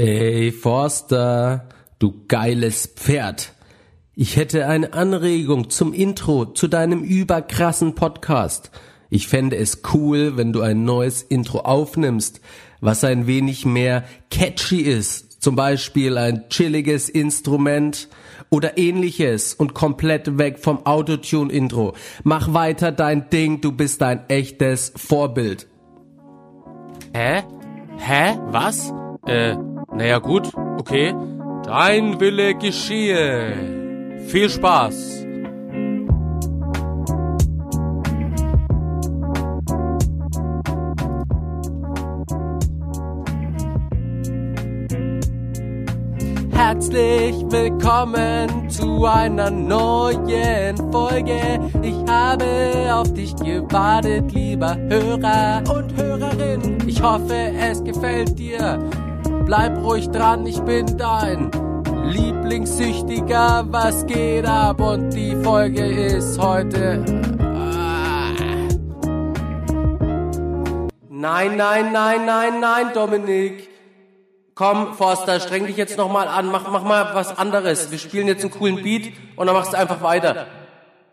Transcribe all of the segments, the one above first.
Ey, Forster, du geiles Pferd. Ich hätte eine Anregung zum Intro zu deinem überkrassen Podcast. Ich fände es cool, wenn du ein neues Intro aufnimmst, was ein wenig mehr catchy ist. Zum Beispiel ein chilliges Instrument oder ähnliches und komplett weg vom Autotune-Intro. Mach weiter dein Ding, du bist ein echtes Vorbild. Hä? Hä? Was? Äh, naja gut, okay. Dein Wille geschehe. Viel Spaß. Herzlich willkommen zu einer neuen Folge. Ich habe auf dich gewartet, lieber Hörer und Hörerin. Ich hoffe, es gefällt dir. Bleib ruhig dran, ich bin dein Lieblingssüchtiger. Was geht ab? Und die Folge ist heute. Ah. Nein, nein, nein, nein, nein, Dominik. Komm, Forster, streng dich jetzt noch mal an. Mach, mach mal was anderes. Wir spielen jetzt einen coolen Beat und dann machst du einfach weiter.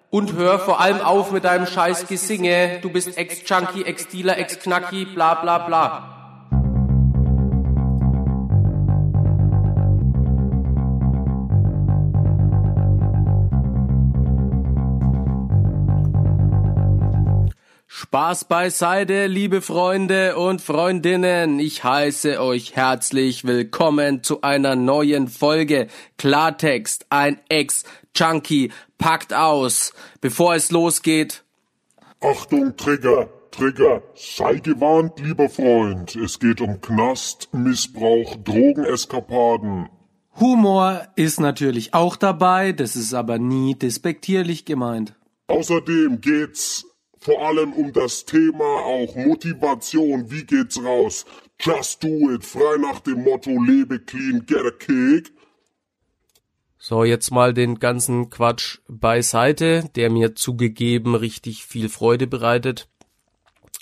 Und hör vor allem auf mit deinem scheiß Gesinge. Du bist Ex-Junkie, Ex-Dealer, Ex-Knacki, bla bla bla. Spaß beiseite, liebe Freunde und Freundinnen. Ich heiße euch herzlich willkommen zu einer neuen Folge Klartext. Ein Ex-Junkie packt aus. Bevor es losgeht. Achtung, Trigger, Trigger. Sei gewarnt, lieber Freund. Es geht um Knast, Missbrauch, Drogeneskapaden. Humor ist natürlich auch dabei, das ist aber nie despektierlich gemeint. Außerdem geht's vor allem um das Thema auch Motivation. Wie geht's raus? Just do it. Frei nach dem Motto lebe clean, get a kick. So, jetzt mal den ganzen Quatsch beiseite, der mir zugegeben richtig viel Freude bereitet.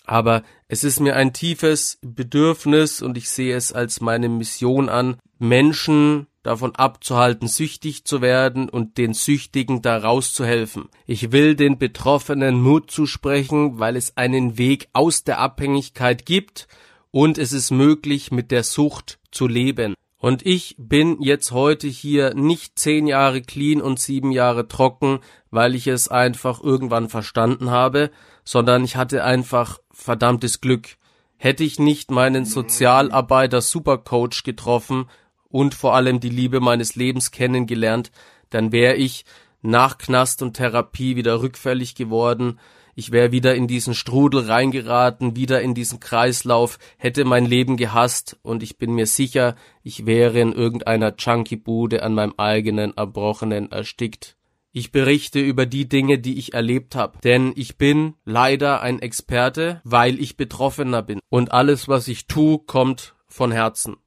Aber es ist mir ein tiefes Bedürfnis und ich sehe es als meine Mission an, Menschen davon abzuhalten, süchtig zu werden und den Süchtigen da rauszuhelfen. Ich will den Betroffenen Mut zusprechen, weil es einen Weg aus der Abhängigkeit gibt und es ist möglich, mit der Sucht zu leben. Und ich bin jetzt heute hier nicht zehn Jahre clean und sieben Jahre trocken, weil ich es einfach irgendwann verstanden habe, sondern ich hatte einfach verdammtes Glück. Hätte ich nicht meinen Sozialarbeiter Supercoach getroffen, und vor allem die Liebe meines Lebens kennengelernt, dann wäre ich nach Knast und Therapie wieder rückfällig geworden, ich wäre wieder in diesen Strudel reingeraten, wieder in diesen Kreislauf, hätte mein Leben gehasst und ich bin mir sicher, ich wäre in irgendeiner Junkie-Bude an meinem eigenen Erbrochenen erstickt. Ich berichte über die Dinge, die ich erlebt habe, denn ich bin leider ein Experte, weil ich Betroffener bin und alles, was ich tue, kommt von Herzen.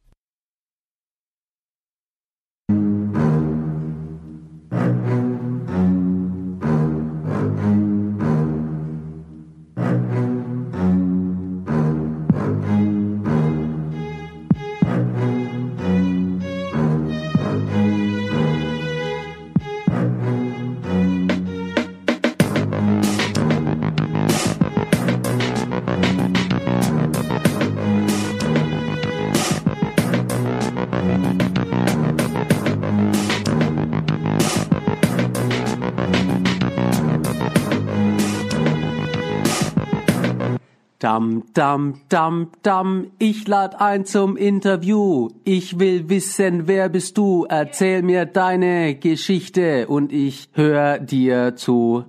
Dam, dam, dam, dam, ich lad ein zum Interview. Ich will wissen, wer bist du? Erzähl mir deine Geschichte und ich hör dir zu.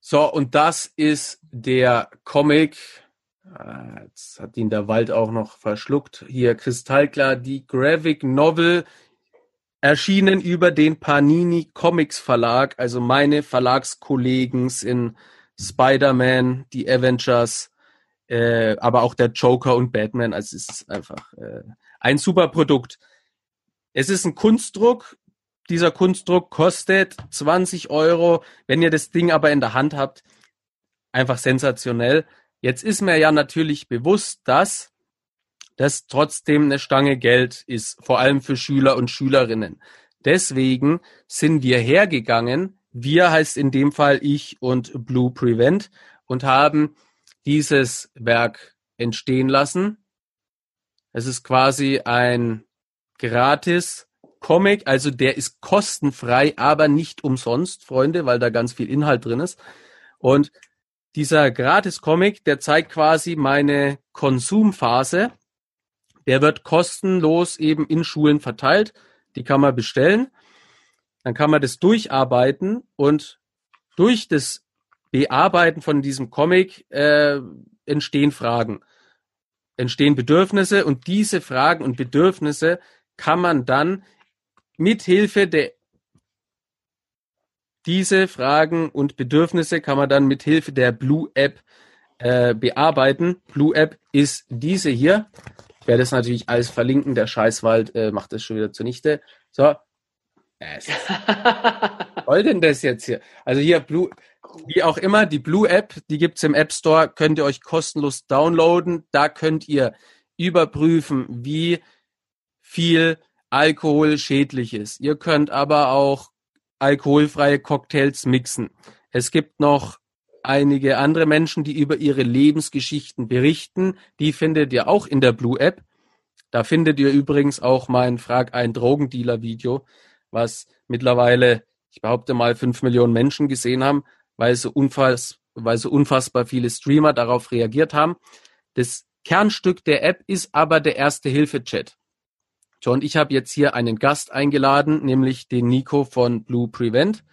So, und das ist der Comic. Ah, jetzt hat ihn der Wald auch noch verschluckt. Hier kristallklar die Graphic Novel erschienen über den Panini Comics Verlag. Also meine Verlagskollegen in Spider-Man, die Avengers, äh, aber auch der Joker und Batman. Also es ist einfach äh, ein super Produkt. Es ist ein Kunstdruck. Dieser Kunstdruck kostet 20 Euro. Wenn ihr das Ding aber in der Hand habt, einfach sensationell. Jetzt ist mir ja natürlich bewusst, dass das trotzdem eine Stange Geld ist, vor allem für Schüler und Schülerinnen. Deswegen sind wir hergegangen, wir heißt in dem Fall ich und Blue Prevent und haben dieses Werk entstehen lassen. Es ist quasi ein gratis Comic, also der ist kostenfrei, aber nicht umsonst, Freunde, weil da ganz viel Inhalt drin ist. Und dieser gratis Comic, der zeigt quasi meine Konsumphase. Der wird kostenlos eben in Schulen verteilt. Die kann man bestellen. Dann kann man das durcharbeiten und durch das Bearbeiten von diesem Comic äh, entstehen Fragen, entstehen Bedürfnisse und diese Fragen und Bedürfnisse kann man dann mithilfe der diese Fragen und Bedürfnisse kann man dann mithilfe der Blue App äh, bearbeiten. Blue App ist diese hier. Ich werde es natürlich alles verlinken. Der Scheißwald äh, macht das schon wieder zunichte. So. Was soll denn das jetzt hier? Also hier Blue, wie auch immer, die Blue App, die gibt's im App Store, könnt ihr euch kostenlos downloaden. Da könnt ihr überprüfen, wie viel Alkohol schädlich ist. Ihr könnt aber auch alkoholfreie Cocktails mixen. Es gibt noch einige andere Menschen, die über ihre Lebensgeschichten berichten. Die findet ihr auch in der Blue App. Da findet ihr übrigens auch mein Frag ein Drogendealer Video, was mittlerweile, ich behaupte mal, fünf Millionen Menschen gesehen haben, weil so, unfass, weil so unfassbar viele Streamer darauf reagiert haben. Das Kernstück der App ist aber der erste Hilfe-Chat. So, und ich habe jetzt hier einen Gast eingeladen, nämlich den Nico von Blue Prevent.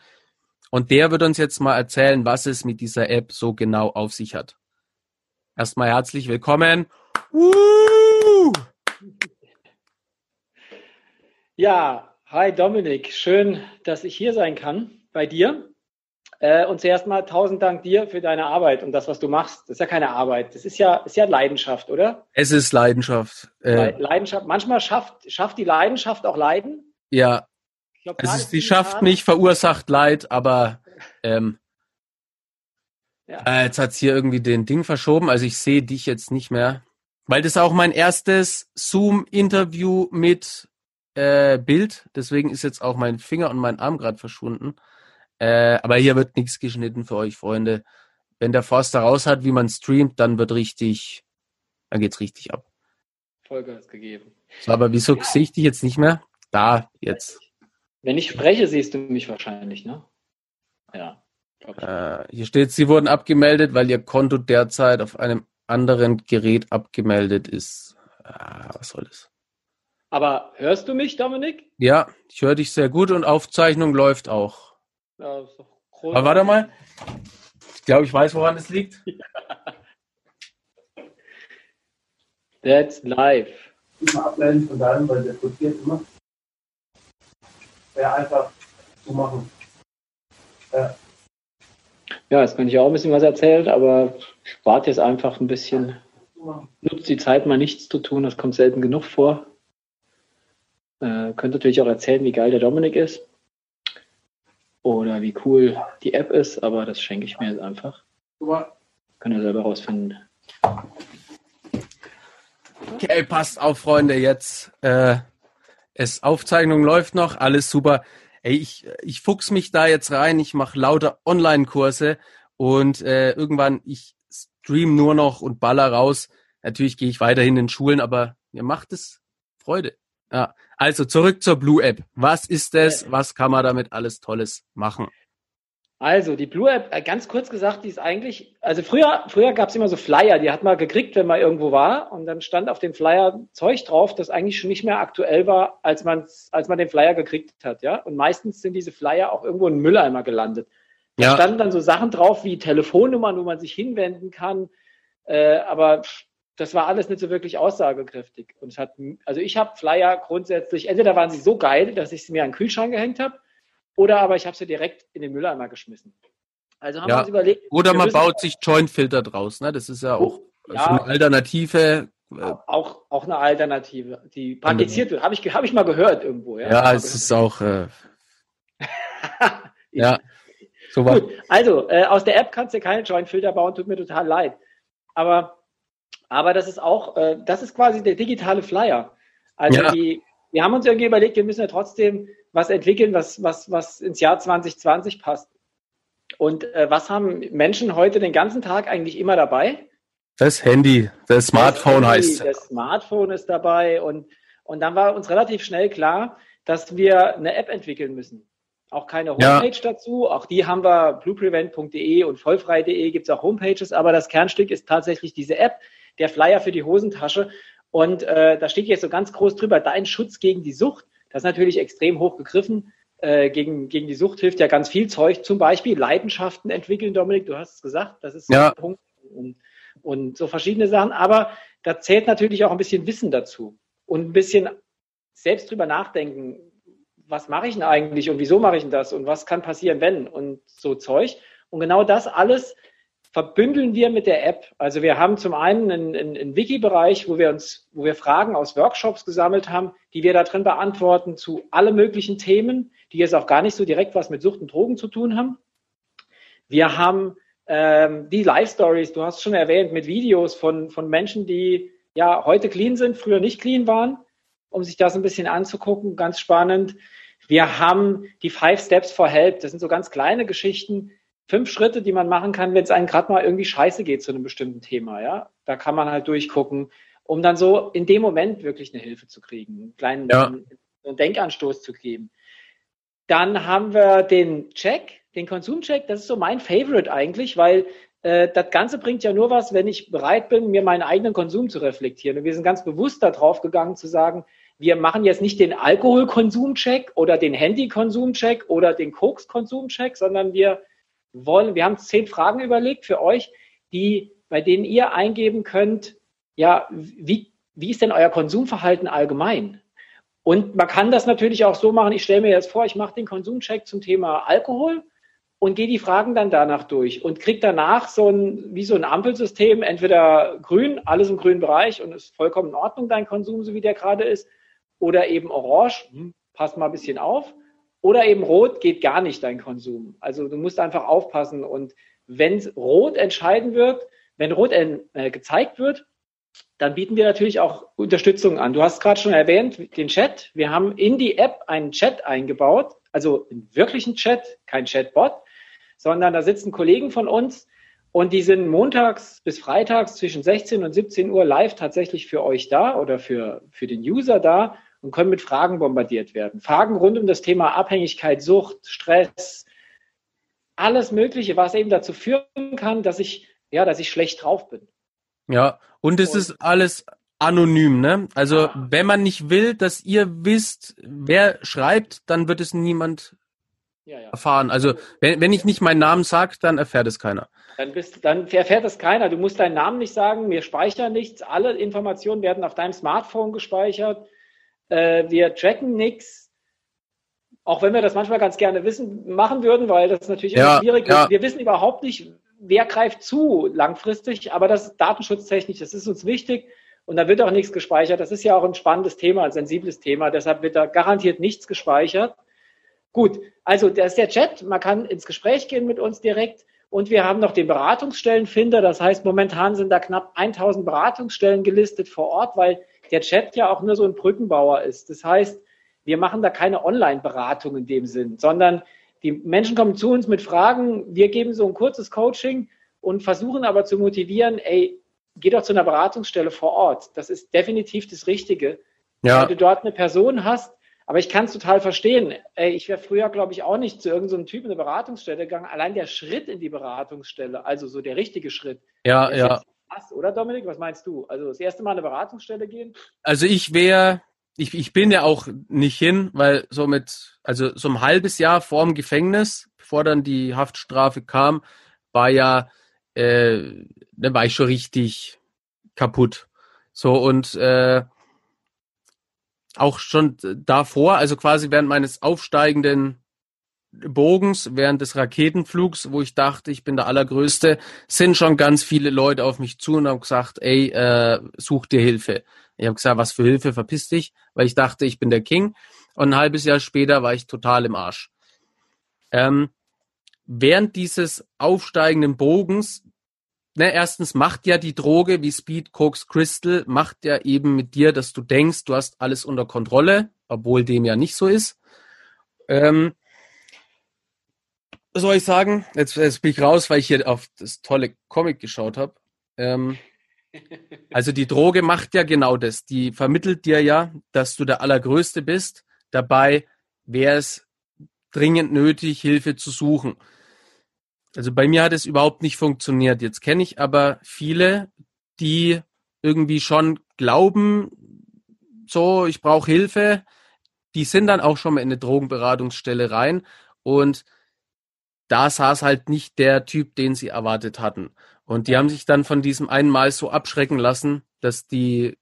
Und der wird uns jetzt mal erzählen, was es mit dieser App so genau auf sich hat. Erstmal herzlich willkommen. Woo! Ja, hi Dominik, schön, dass ich hier sein kann bei dir. Äh, und zuerst mal tausend Dank dir für deine Arbeit und das, was du machst. Das ist ja keine Arbeit, das ist ja, ist ja Leidenschaft, oder? Es ist Leidenschaft. Äh, Leidenschaft. Manchmal schafft, schafft die Leidenschaft auch Leiden. Ja. Glaub, es ist, sie schafft nicht, verursacht Leid, aber ähm, ja. äh, jetzt hat's hier irgendwie den Ding verschoben. Also ich sehe dich jetzt nicht mehr. Weil das auch mein erstes Zoom-Interview mit äh, Bild. Deswegen ist jetzt auch mein Finger und mein Arm gerade verschwunden. Äh, aber hier wird nichts geschnitten für euch, Freunde. Wenn der Forster raus hat, wie man streamt, dann wird richtig, dann geht's richtig ab. Vollgas gegeben. So, aber wieso ja. sehe ich dich jetzt nicht mehr? Da, jetzt. Wenn ich spreche, siehst du mich wahrscheinlich, ne? Ja. Äh, hier steht, Sie wurden abgemeldet, weil Ihr Konto derzeit auf einem anderen Gerät abgemeldet ist. Ah, was soll das? Aber hörst du mich, Dominik? Ja, ich höre dich sehr gut und Aufzeichnung läuft auch. Ja, ist doch groß. Aber warte mal. Ich glaube, ich weiß, woran es liegt. That's live. Immer ableiten von deinem, weil der blockiert immer. Wäre einfach zu machen. Ja. ja, jetzt kann ich auch ein bisschen was erzählen, aber ich warte jetzt einfach ein bisschen. Nutzt die Zeit mal nichts zu tun, das kommt selten genug vor. Äh, könnt natürlich auch erzählen, wie geil der Dominik ist oder wie cool die App ist, aber das schenke ich mir jetzt einfach. Könnt ihr selber rausfinden. Okay, passt auf, Freunde, jetzt äh, es Aufzeichnung läuft noch, alles super. Ey, ich, ich fuchs mich da jetzt rein, ich mache lauter Online-Kurse und äh, irgendwann, ich stream nur noch und baller raus. Natürlich gehe ich weiterhin in Schulen, aber mir macht es Freude. Ja, also zurück zur Blue App. Was ist das? Was kann man damit alles Tolles machen? Also die Blue App, äh, ganz kurz gesagt, die ist eigentlich, also früher, früher gab es immer so Flyer, die hat man gekriegt, wenn man irgendwo war und dann stand auf dem Flyer Zeug drauf, das eigentlich schon nicht mehr aktuell war, als man, als man den Flyer gekriegt hat, ja. Und meistens sind diese Flyer auch irgendwo in Mülleimer gelandet. Da ja. standen dann so Sachen drauf wie Telefonnummern, wo man sich hinwenden kann, äh, aber das war alles nicht so wirklich aussagekräftig. Und es hat, also ich habe Flyer grundsätzlich, entweder waren sie so geil, dass ich sie mir an den Kühlschrank gehängt habe, oder aber ich habe sie direkt in den Mülleimer geschmissen. Also haben ja. wir uns überlegt. Oder man baut sich Joint-Filter draus, ne? Das ist ja auch ja, so eine Alternative. Äh, auch, auch eine Alternative, die praktiziert wird. Habe ich, hab ich mal gehört irgendwo. Ja, ja es ist auch. Äh, ja. So Gut, also äh, aus der App kannst du keine Joint-Filter bauen, tut mir total leid. Aber Aber das ist auch, äh, das ist quasi der digitale Flyer. Also Ja. die, wir haben uns irgendwie überlegt, wir müssen ja trotzdem was entwickeln, was, was, was ins Jahr 2020 passt. Und äh, was haben Menschen heute den ganzen Tag eigentlich immer dabei? Das Handy, das Smartphone Das Handy, heißt. Das Smartphone ist dabei und, und dann war uns relativ schnell klar, dass wir eine App entwickeln müssen. Auch keine Ja. Homepage dazu. Auch die haben wir, blueprevent.de und vollfrei.de gibt es auch Homepages, aber das Kernstück ist tatsächlich diese App, der Flyer für die Hosentasche. Und äh, da steht jetzt so ganz groß drüber, dein Schutz gegen die Sucht. Das ist natürlich extrem hoch gegriffen. Äh, gegen, gegen die Sucht hilft ja ganz viel Zeug, zum Beispiel Leidenschaften entwickeln, Dominik, du hast es gesagt, das ist so Ja. ein Punkt. Und, und so verschiedene Sachen. Aber da zählt natürlich auch ein bisschen Wissen dazu und ein bisschen selbst drüber nachdenken, was mache ich denn eigentlich und wieso mache ich denn das und was kann passieren, wenn und so Zeug. Und genau das alles verbündeln wir mit der App. Also wir haben zum einen einen, einen, einen Wiki-Bereich, wo wir uns, wo wir Fragen aus Workshops gesammelt haben, die wir da drin beantworten zu alle möglichen Themen, die jetzt auch gar nicht so direkt was mit Sucht und Drogen zu tun haben. Wir haben ähm, die Live-Stories, du hast schon erwähnt, mit Videos von, von Menschen, die ja heute clean sind, früher nicht clean waren, um sich das ein bisschen anzugucken, ganz spannend. Wir haben die Five Steps for Help, das sind so ganz kleine Geschichten, fünf Schritte, die man machen kann, wenn es einem gerade mal irgendwie scheiße geht zu einem bestimmten Thema. Ja, da kann man halt durchgucken, um dann so in dem Moment wirklich eine Hilfe zu kriegen, einen kleinen Ja. einen Denkanstoß zu geben. Dann haben wir den Check, den Konsumcheck. Das ist so mein Favorite eigentlich, weil äh, das Ganze bringt ja nur was, wenn ich bereit bin, mir meinen eigenen Konsum zu reflektieren. Und wir sind ganz bewusst darauf gegangen zu sagen, wir machen jetzt nicht den Alkoholkonsumcheck oder den Handykonsumcheck oder den Koks-Konsumcheck, sondern wir wollen, wir haben zehn Fragen überlegt für euch, die, bei denen ihr eingeben könnt, ja, wie, wie ist denn euer Konsumverhalten allgemein? Und man kann das natürlich auch so machen, ich stelle mir jetzt vor, ich mache den Konsumcheck zum Thema Alkohol und gehe die Fragen dann danach durch und kriege danach so ein, wie so ein Ampelsystem, entweder grün, alles im grünen Bereich und ist vollkommen in Ordnung, dein Konsum, so wie der gerade ist, oder eben orange, hm, passt mal ein bisschen auf, oder eben rot, geht gar nicht dein Konsum. Also du musst einfach aufpassen und wenn rot entscheiden wird, wenn rot äh, gezeigt wird, dann bieten wir natürlich auch Unterstützung an. Du hast gerade schon erwähnt, den Chat. Wir haben in die App einen Chat eingebaut, also einen wirklichen Chat, kein Chatbot, sondern da sitzen Kollegen von uns und die sind montags bis freitags zwischen 16 und 17 Uhr live tatsächlich für euch da oder für, für den User da und können mit Fragen bombardiert werden. Fragen rund um das Thema Abhängigkeit, Sucht, Stress, alles Mögliche, was eben dazu führen kann, dass ich, ja, dass ich schlecht drauf bin. Ja, und es Und- ist alles anonym, ne? Also, Ah. wenn man nicht will, dass ihr wisst, wer schreibt, dann wird es niemand Ja, ja. erfahren. Also, wenn, wenn ich nicht meinen Namen sage, dann erfährt es keiner. Dann, bist, dann erfährt es keiner. Du musst deinen Namen nicht sagen. Wir speichern nichts. Alle Informationen werden auf deinem Smartphone gespeichert. Äh, wir tracken nichts. Auch wenn wir das manchmal ganz gerne wissen, machen würden, weil das ist natürlich Ja, schwierig. ja. Wir wissen überhaupt nicht, wer greift zu langfristig, aber das ist datenschutztechnisch, das ist uns wichtig. Und da wird auch nichts gespeichert. Das ist ja auch ein spannendes Thema, ein sensibles Thema. Deshalb wird da garantiert nichts gespeichert. Gut, also das ist der Chat. Man kann ins Gespräch gehen mit uns direkt. Und wir haben noch den Beratungsstellenfinder. Das heißt, momentan sind da knapp 1000 Beratungsstellen gelistet vor Ort, weil der Chat ja auch nur so ein Brückenbauer ist. Das heißt, wir machen da keine Online-Beratung in dem Sinn, sondern die Menschen kommen zu uns mit Fragen. Wir geben so ein kurzes Coaching und versuchen aber zu motivieren, ey, geh doch zu einer Beratungsstelle vor Ort. Das ist definitiv das Richtige Ja, weil du dort eine Person hast. Aber ich kann es total verstehen. Ey, ich wäre früher, glaube ich, auch nicht zu irgendeinem so Typ in eine Beratungsstelle gegangen. Allein der Schritt in die Beratungsstelle, also so der richtige Schritt. ja, ja. Krass, oder Dominik? Was meinst du? Also das erste Mal in eine Beratungsstelle gehen? Also ich wäre, ich, ich bin ja auch nicht hin, weil so mit, also so ein halbes Jahr vorm Gefängnis, bevor dann die Haftstrafe kam, war ja, äh, da war ich schon richtig kaputt. So und äh, auch schon davor, also quasi während meines aufsteigenden Bogens, während des Raketenflugs, wo ich dachte, ich bin der Allergrößte, sind schon ganz viele Leute auf mich zu und haben gesagt, ey, äh, such dir Hilfe. Ich habe gesagt, was für Hilfe, verpiss dich, weil ich dachte, ich bin der King. Und ein halbes Jahr später war ich total im Arsch. Ähm, während dieses aufsteigenden Bogens ne, erstens macht ja die Droge wie Speed, Koks, Crystal, macht ja eben mit dir, dass du denkst, du hast alles unter Kontrolle, obwohl dem ja nicht so ist. Ähm, soll ich sagen? Jetzt, jetzt bin ich raus, weil ich hier auf das tolle Comic geschaut habe. Ähm, also die Droge macht ja genau das. Die vermittelt dir ja, dass du der Allergrößte bist. Dabei wäre es dringend nötig, Hilfe zu suchen. Also bei mir hat es überhaupt nicht funktioniert. Jetzt kenne ich aber viele, die irgendwie schon glauben, so, ich brauche Hilfe. Die sind dann auch schon mal in eine Drogenberatungsstelle rein und da saß halt nicht der Typ, den sie erwartet hatten. Und die haben sich dann von diesem einen Mal so abschrecken lassen, dass die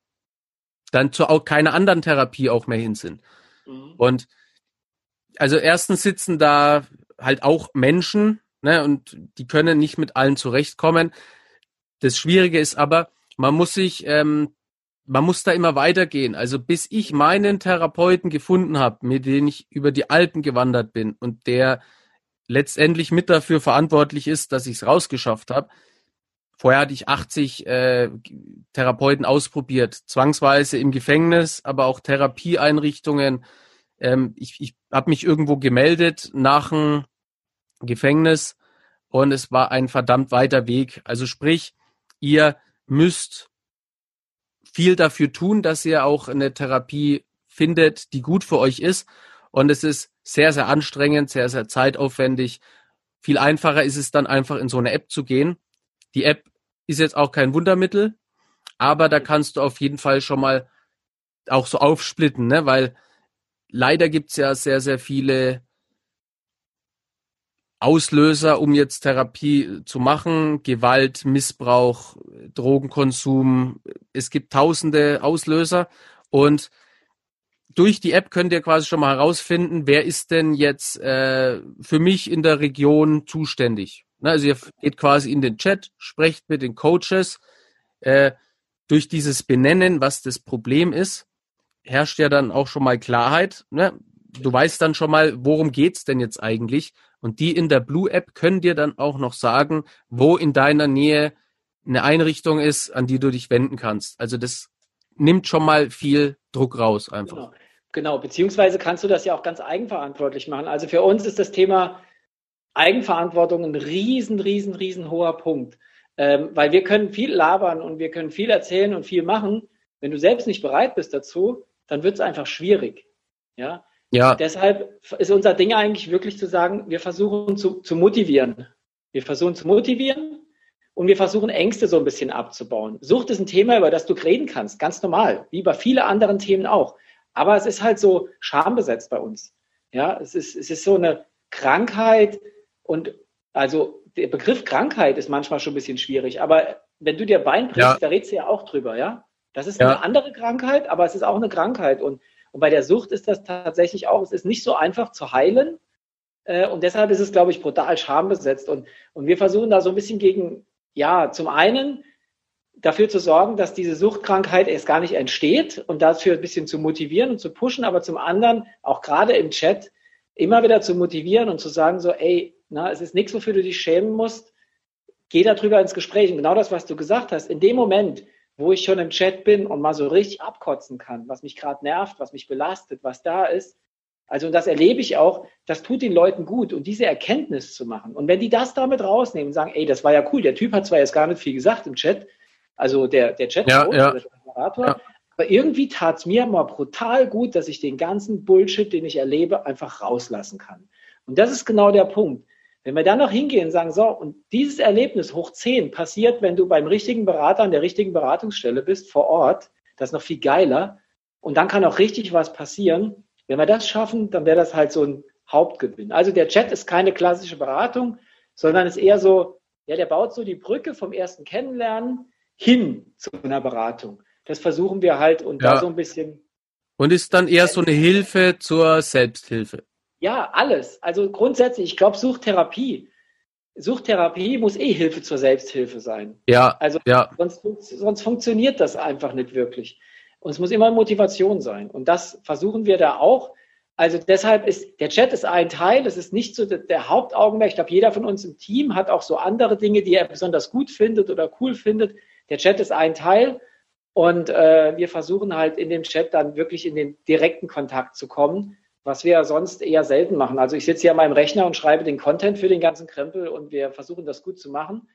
dann zu auch keiner anderen Therapie auch mehr hin sind. Mhm. Und also erstens sitzen da halt auch Menschen, ne, und die können nicht mit allen zurechtkommen. Das Schwierige ist aber, man muss sich, ähm, man muss da immer weitergehen. Also bis ich meinen Therapeuten gefunden habe, mit dem ich über die Alpen gewandert bin und der letztendlich mit dafür verantwortlich ist, dass ich es rausgeschafft habe. Vorher hatte ich 80 äh, Therapeuten ausprobiert, zwangsweise im Gefängnis, aber auch Therapieeinrichtungen. Ähm, ich ich habe mich irgendwo gemeldet nach dem Gefängnis und es war ein verdammt weiter Weg. Also sprich, ihr müsst viel dafür tun, dass ihr auch eine Therapie findet, die gut für euch ist. Und es ist sehr, sehr anstrengend, sehr, sehr zeitaufwendig. Viel einfacher ist es dann einfach in so eine App zu gehen. Die App ist jetzt auch kein Wundermittel, aber da kannst du auf jeden Fall schon mal auch so aufsplitten, ne? weil leider gibt's ja sehr, sehr viele Auslöser, um jetzt Therapie zu machen. Gewalt, Missbrauch, Drogenkonsum. Es gibt tausende Auslöser und durch die App könnt ihr quasi schon mal herausfinden, wer ist denn jetzt äh, für mich in der Region zuständig. Ne, also ihr geht quasi in den Chat, sprecht mit den Coaches. Äh, durch dieses Benennen, was das Problem ist, herrscht ja dann auch schon mal Klarheit. Ne? Du weißt dann schon mal, worum geht's denn jetzt eigentlich? Und die in der Blue App können dir dann auch noch sagen, wo in deiner Nähe eine Einrichtung ist, an die du dich wenden kannst. Also das nimmt schon mal viel Druck raus einfach. Genau. genau, beziehungsweise kannst du das ja auch ganz eigenverantwortlich machen. Also für uns ist das Thema Eigenverantwortung ein riesen, riesen, riesen hoher Punkt. Ähm, weil wir können viel labern und wir können viel erzählen und viel machen. Wenn du selbst nicht bereit bist dazu, dann wird es einfach schwierig. Ja. Ja. Deshalb ist unser Ding eigentlich wirklich zu sagen, wir versuchen zu, zu motivieren. Wir versuchen zu motivieren und wir versuchen Ängste so ein bisschen abzubauen. Sucht ist ein Thema, über das du reden kannst, ganz normal, wie bei vielen anderen Themen auch. Aber es ist halt so schambesetzt bei uns. Ja, es ist, es ist so eine Krankheit und also der Begriff Krankheit ist manchmal schon ein bisschen schwierig, aber wenn du dir Bein brichst, ja. da redest du ja auch drüber, ja? Das ist ja. eine andere Krankheit, aber es ist auch eine Krankheit und, und bei der Sucht ist das tatsächlich auch, es ist nicht so einfach zu heilen, äh, und deshalb ist es, glaube ich, brutal schambesetzt. Und, und wir versuchen da so ein bisschen gegen, ja, zum einen dafür zu sorgen, dass diese Suchtkrankheit erst gar nicht entsteht und dafür ein bisschen zu motivieren und zu pushen, aber zum anderen auch gerade im Chat immer wieder zu motivieren und zu sagen so, ey, na, es ist nichts, wofür du dich schämen musst, geh darüber ins Gespräch. Und genau das, was du gesagt hast, in dem Moment, wo ich schon im Chat bin und mal so richtig abkotzen kann, was mich gerade nervt, was mich belastet, was da ist, also das erlebe ich auch, das tut den Leuten gut und diese Erkenntnis zu machen. Und wenn die das damit rausnehmen und sagen, ey, das war ja cool, der Typ hat zwar jetzt gar nicht viel gesagt im Chat, also der, der Chat, ja, ja. der Moderator, ja. aber irgendwie tat es mir mal brutal gut, dass ich den ganzen Bullshit, den ich erlebe, einfach rauslassen kann. Und das ist genau der Punkt. Wenn wir dann noch hingehen und sagen, so, und dieses Erlebnis hoch 10 passiert, wenn du beim richtigen Berater an der richtigen Beratungsstelle bist, vor Ort, das ist noch viel geiler. Und dann kann auch richtig was passieren. Wenn wir das schaffen, dann wäre das halt so ein Hauptgewinn. Also der Chat ist keine klassische Beratung, sondern ist eher so, ja, der baut so die Brücke vom ersten Kennenlernen hin zu einer Beratung. Das versuchen wir halt und ja. da so ein bisschen. Und ist dann eher so eine Hilfe zur Selbsthilfe. Ja, alles. Also grundsätzlich, ich glaube, Suchtherapie. Suchtherapie muss eh Hilfe zur Selbsthilfe sein. Ja. Also ja. Sonst, sonst funktioniert das einfach nicht wirklich. Und es muss immer Motivation sein. Und das versuchen wir da auch. Also deshalb ist der Chat ist ein Teil, es ist nicht so der, Hauptaugenmerk. Ich glaube, jeder von uns im Team hat auch so andere Dinge, die er besonders gut findet oder cool findet. Der Chat ist ein Teil und äh, wir versuchen halt in dem Chat dann wirklich in den direkten Kontakt zu kommen, was wir sonst eher selten machen. Also ich sitze hier an meinem Rechner und schreibe den Content für den ganzen Krempel und wir versuchen das gut zu machen.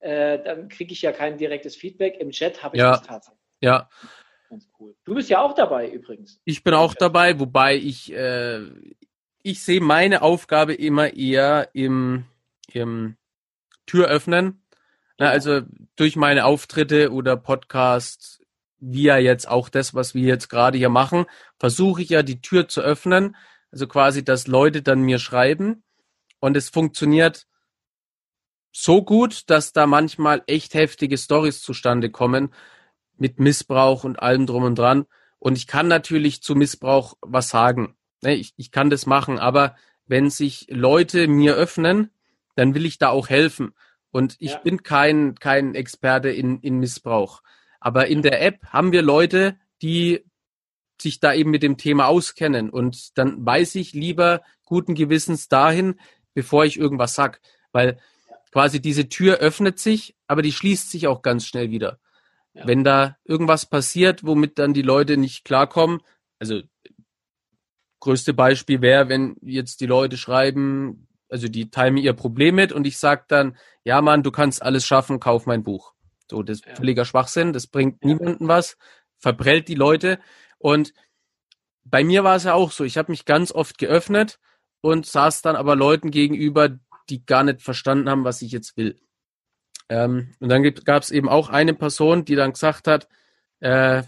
Äh, dann kriege ich ja kein direktes Feedback. Im Chat habe ich Ja. das tatsächlich. Ja, Ganz cool. Du bist ja auch dabei übrigens. ich bin auch dabei, wobei ich, äh, ich sehe meine Aufgabe immer eher im, im Tür öffnen. Na, Ja. also durch meine Auftritte oder Podcasts, wie ja jetzt auch das, was wir jetzt gerade hier machen, versuche ich ja die Tür zu öffnen. Also quasi, dass Leute dann mir schreiben. Und es funktioniert so gut, dass da manchmal echt heftige Stories zustande kommen mit Missbrauch und allem drum und dran. Und ich kann natürlich zu Missbrauch was sagen. Ne, Ich, ich kann das machen, aber wenn sich Leute mir öffnen, dann will ich da auch helfen. Und ich Ja. bin kein, kein Experte in, in Missbrauch. Aber in der App haben wir Leute, die sich da eben mit dem Thema auskennen. Und dann weiß ich lieber guten Gewissens dahin, bevor ich irgendwas sag. Weil quasi diese Tür öffnet sich, aber die schließt sich auch ganz schnell wieder. Ja. Wenn da irgendwas passiert, womit dann die Leute nicht klarkommen, also größte Beispiel wäre, wenn jetzt die Leute schreiben, also die teilen mir ihr Problem mit und ich sag dann, ja Mann, du kannst alles schaffen, kauf mein Buch. So, das ist Ja. völliger Schwachsinn, das bringt Ja. niemandem was, verprellt die Leute und bei mir war es ja auch so, ich habe mich ganz oft geöffnet und saß dann aber Leuten gegenüber, die gar nicht verstanden haben, was ich jetzt will. Ähm, und dann gab es eben auch eine Person, die dann gesagt hat, äh,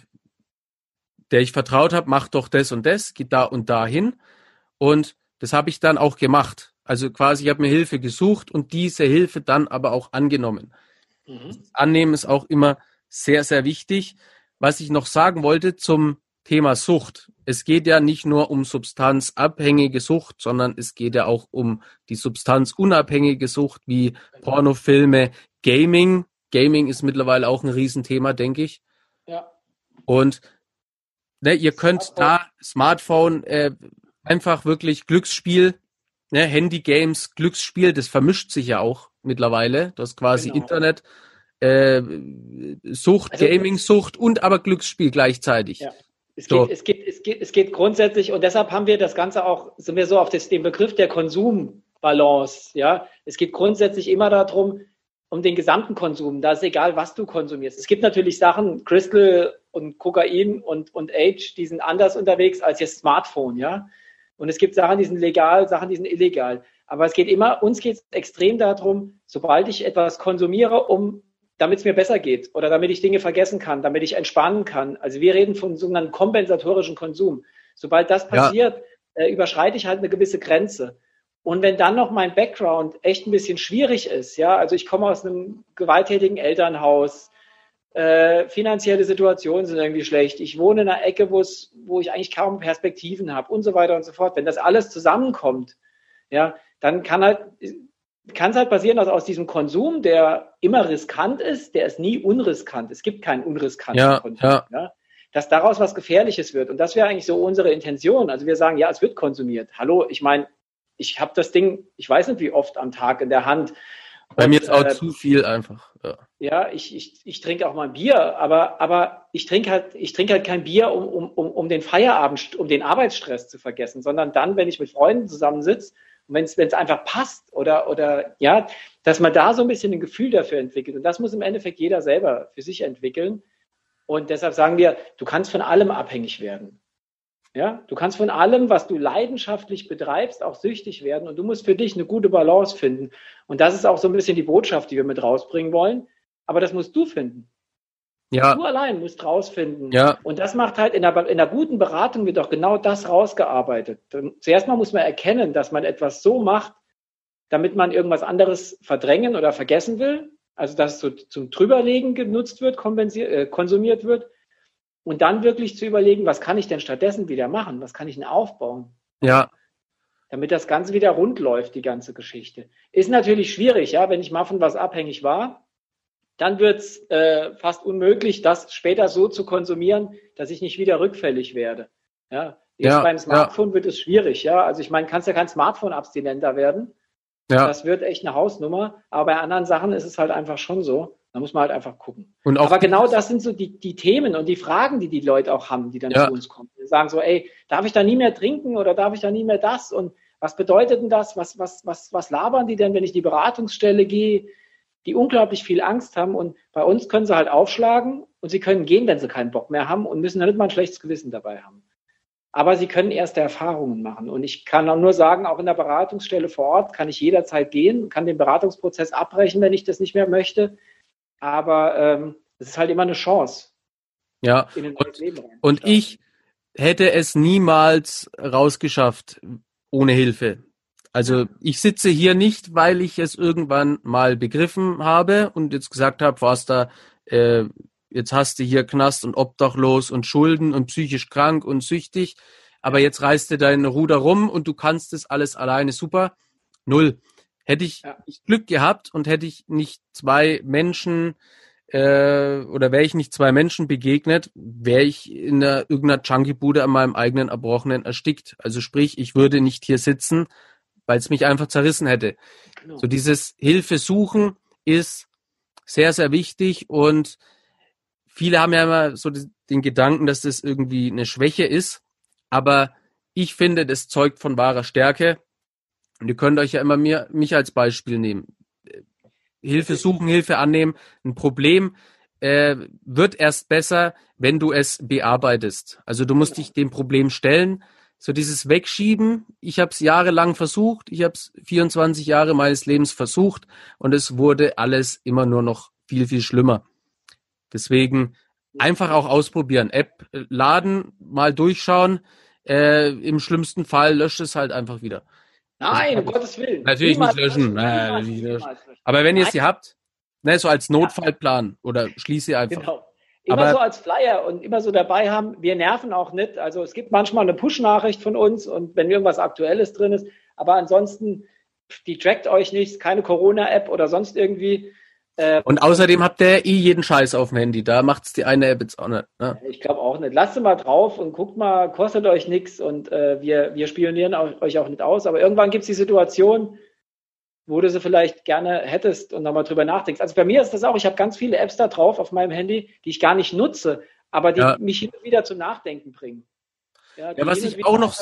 der ich vertraut habe, mach doch das und das, geht da und da hin. Und das habe ich dann auch gemacht. Also quasi, ich habe mir Hilfe gesucht und diese Hilfe dann aber auch angenommen. Mhm. Annehmen ist auch immer sehr, sehr wichtig. Was ich noch sagen wollte zum Thema Sucht. Es geht ja nicht nur um substanzabhängige Sucht, sondern es geht ja auch um die substanzunabhängige Sucht wie Pornofilme, Gaming. Gaming ist mittlerweile auch ein Riesenthema, denke ich. Ja. Und ne, ihr könnt Smartphone. da Smartphone äh, einfach wirklich Glücksspiel, ne, Handy-Games, Glücksspiel, das vermischt sich ja auch mittlerweile. Du hast quasi Genau. Internet, äh, Sucht, Also- Gaming-Sucht und aber Glücksspiel gleichzeitig. Ja. Es So. geht, es, geht, es, geht, es geht grundsätzlich, und deshalb haben wir das Ganze auch, sind wir so auf das, den Begriff der Konsumbalance. Ja? Es geht grundsätzlich immer darum, um den gesamten Konsum. Da ist egal, was du konsumierst. Es gibt natürlich Sachen, Crystal und Kokain und, und Age, die sind anders unterwegs als jetzt Smartphone. Ja? Und es gibt Sachen, die sind legal, Sachen, die sind illegal. Aber es geht immer, uns geht es extrem darum, sobald ich etwas konsumiere, um damit es mir besser geht oder damit ich Dinge vergessen kann, damit ich entspannen kann. Also wir reden von sogenannten kompensatorischen Konsum. Sobald das Ja. passiert, äh, überschreite ich halt eine gewisse Grenze. Und wenn dann noch mein Background echt ein bisschen schwierig ist, ja, also ich komme aus einem gewalttätigen Elternhaus, äh, finanzielle Situationen sind irgendwie schlecht, ich wohne in einer Ecke, wo es, wo ich eigentlich kaum Perspektiven habe und so weiter und so fort. Wenn das alles zusammenkommt, ja, dann kann halt, kann es halt passieren, dass aus diesem Konsum, der immer riskant ist, der ist nie unriskant. Es gibt keinen unriskanten Ja, Konsum. ja. Ja? Dass daraus was Gefährliches wird. Und das wäre eigentlich so unsere Intention. Also wir sagen, ja, es wird konsumiert. Hallo, ich meine, ich habe das Ding, ich weiß nicht wie oft am Tag in der Hand. Bei Und, mir ist auch äh, zu viel einfach. Ja. ja, ich, ich, ich trinke auch mal ein Bier, aber, aber ich trinke halt, ich trinke halt kein Bier, um, um, um, um den Feierabend, um den Arbeitsstress zu vergessen, sondern dann, wenn ich mit Freunden zusammensitze und wenn es einfach passt oder, oder ja, dass man da so ein bisschen ein Gefühl dafür entwickelt. Und das muss im Endeffekt jeder selber für sich entwickeln. Und deshalb sagen wir, du kannst von allem abhängig werden. Ja, du kannst von allem, was du leidenschaftlich betreibst, auch süchtig werden. Und du musst für dich eine gute Balance finden. Und das ist auch so ein bisschen die Botschaft, die wir mit rausbringen wollen. Aber das musst du finden. Ja, Du allein musst rausfinden. ja, Und das macht halt in einer, in einer guten Beratung wird auch genau das rausgearbeitet. Zuerst mal muss man erkennen, dass man etwas so macht, damit man irgendwas anderes verdrängen oder vergessen will. Also dass es so zum Drüberlegen genutzt wird, äh, konsumiert wird. Und dann wirklich zu überlegen, was kann ich denn stattdessen wieder machen? Was kann ich denn aufbauen? ja, damit das Ganze wieder rund läuft, die ganze Geschichte. Ist natürlich schwierig, ja, wenn ich mal von was abhängig war, dann wird es äh, fast unmöglich, das später so zu konsumieren, dass ich nicht wieder rückfällig werde. Ja, jetzt Ja, beim Smartphone wird es schwierig, ja. Also ich meine, kannst ja kein Smartphone-Abstinenter werden. Ja. Das wird echt eine Hausnummer. Aber bei anderen Sachen ist es halt einfach schon so. Da muss man halt einfach gucken. Aber genau das sind so die, die Themen und die Fragen, die die Leute auch haben, die dann Ja. zu uns kommen. Die sagen so, ey, darf ich da nie mehr trinken oder darf ich da nie mehr das? Und was bedeutet denn das? Was, was, was, was labern die denn, wenn ich in die Beratungsstelle gehe? Die unglaublich viel Angst haben und bei uns können sie halt aufschlagen und sie können gehen, wenn sie keinen Bock mehr haben und müssen dann nicht mal ein schlechtes Gewissen dabei haben. Aber sie können erste Erfahrungen machen. Und ich kann auch nur sagen, auch in der Beratungsstelle vor Ort kann ich jederzeit gehen, kann den Beratungsprozess abbrechen, wenn ich das nicht mehr möchte. Aber ähm, es ist halt immer eine Chance, ja. in ein Und- neues Leben rein. Und ich hätte es niemals rausgeschafft ohne Hilfe. Also ich sitze hier nicht, weil ich es irgendwann mal begriffen habe und jetzt gesagt habe, Forster, äh, jetzt hast du hier Knast und obdachlos und Schulden und psychisch krank und süchtig, aber jetzt reißt du dein Ruder rum und du kannst es alles alleine super. Null. Hätte ich Ja. Glück gehabt und hätte ich nicht zwei Menschen äh, oder wäre ich nicht zwei Menschen begegnet, wäre ich in einer, irgendeiner Junkie-Bude an meinem eigenen Erbrochenen erstickt. Also sprich, ich würde nicht hier sitzen, weil es mich einfach zerrissen hätte. Genau. So dieses Hilfe suchen ist sehr, sehr wichtig und viele haben ja immer so den Gedanken, dass das irgendwie eine Schwäche ist, aber ich finde, das zeugt von wahrer Stärke. Und ihr könnt euch ja immer mir, mich als Beispiel nehmen. Hilfe suchen, Hilfe annehmen. Ein Problem äh, wird erst besser, wenn du es bearbeitest. Also du musst dich dem Problem stellen. So dieses Wegschieben, ich habe es jahrelang versucht, ich habe es 24 Jahre meines Lebens versucht und es wurde alles immer nur noch viel, viel schlimmer. Deswegen einfach auch ausprobieren. App äh, laden, mal durchschauen. Äh, Im schlimmsten Fall löscht es halt einfach wieder. Nein, um Gottes Willen. Natürlich nicht löschen. Niemals, niemals löschen. Aber wenn ihr Nein. sie habt, ne, so als Notfallplan oder schließ sie einfach. Genau. Immer Aber- so als Flyer und immer so dabei haben. Wir nerven auch nicht. Also es gibt manchmal eine Push-Nachricht von uns und wenn irgendwas Aktuelles drin ist. Aber ansonsten, die trackt euch nichts, keine Corona-App oder sonst irgendwie. Äh, Und außerdem habt ihr eh jeden Scheiß auf dem Handy. Da macht's die eine App jetzt auch nicht. Ne? ich glaube auch nicht. Lasst sie mal drauf und guckt mal, kostet euch nichts und äh, wir, wir spionieren auch, euch auch nicht aus. Aber irgendwann gibt es die Situation, wo du sie vielleicht gerne hättest und nochmal drüber nachdenkst. Also bei mir ist das auch, ich habe ganz viele Apps da drauf auf meinem Handy, die ich gar nicht nutze, aber die Ja. mich hin und wieder zum Nachdenken bringen. die Ja, was ich auch noch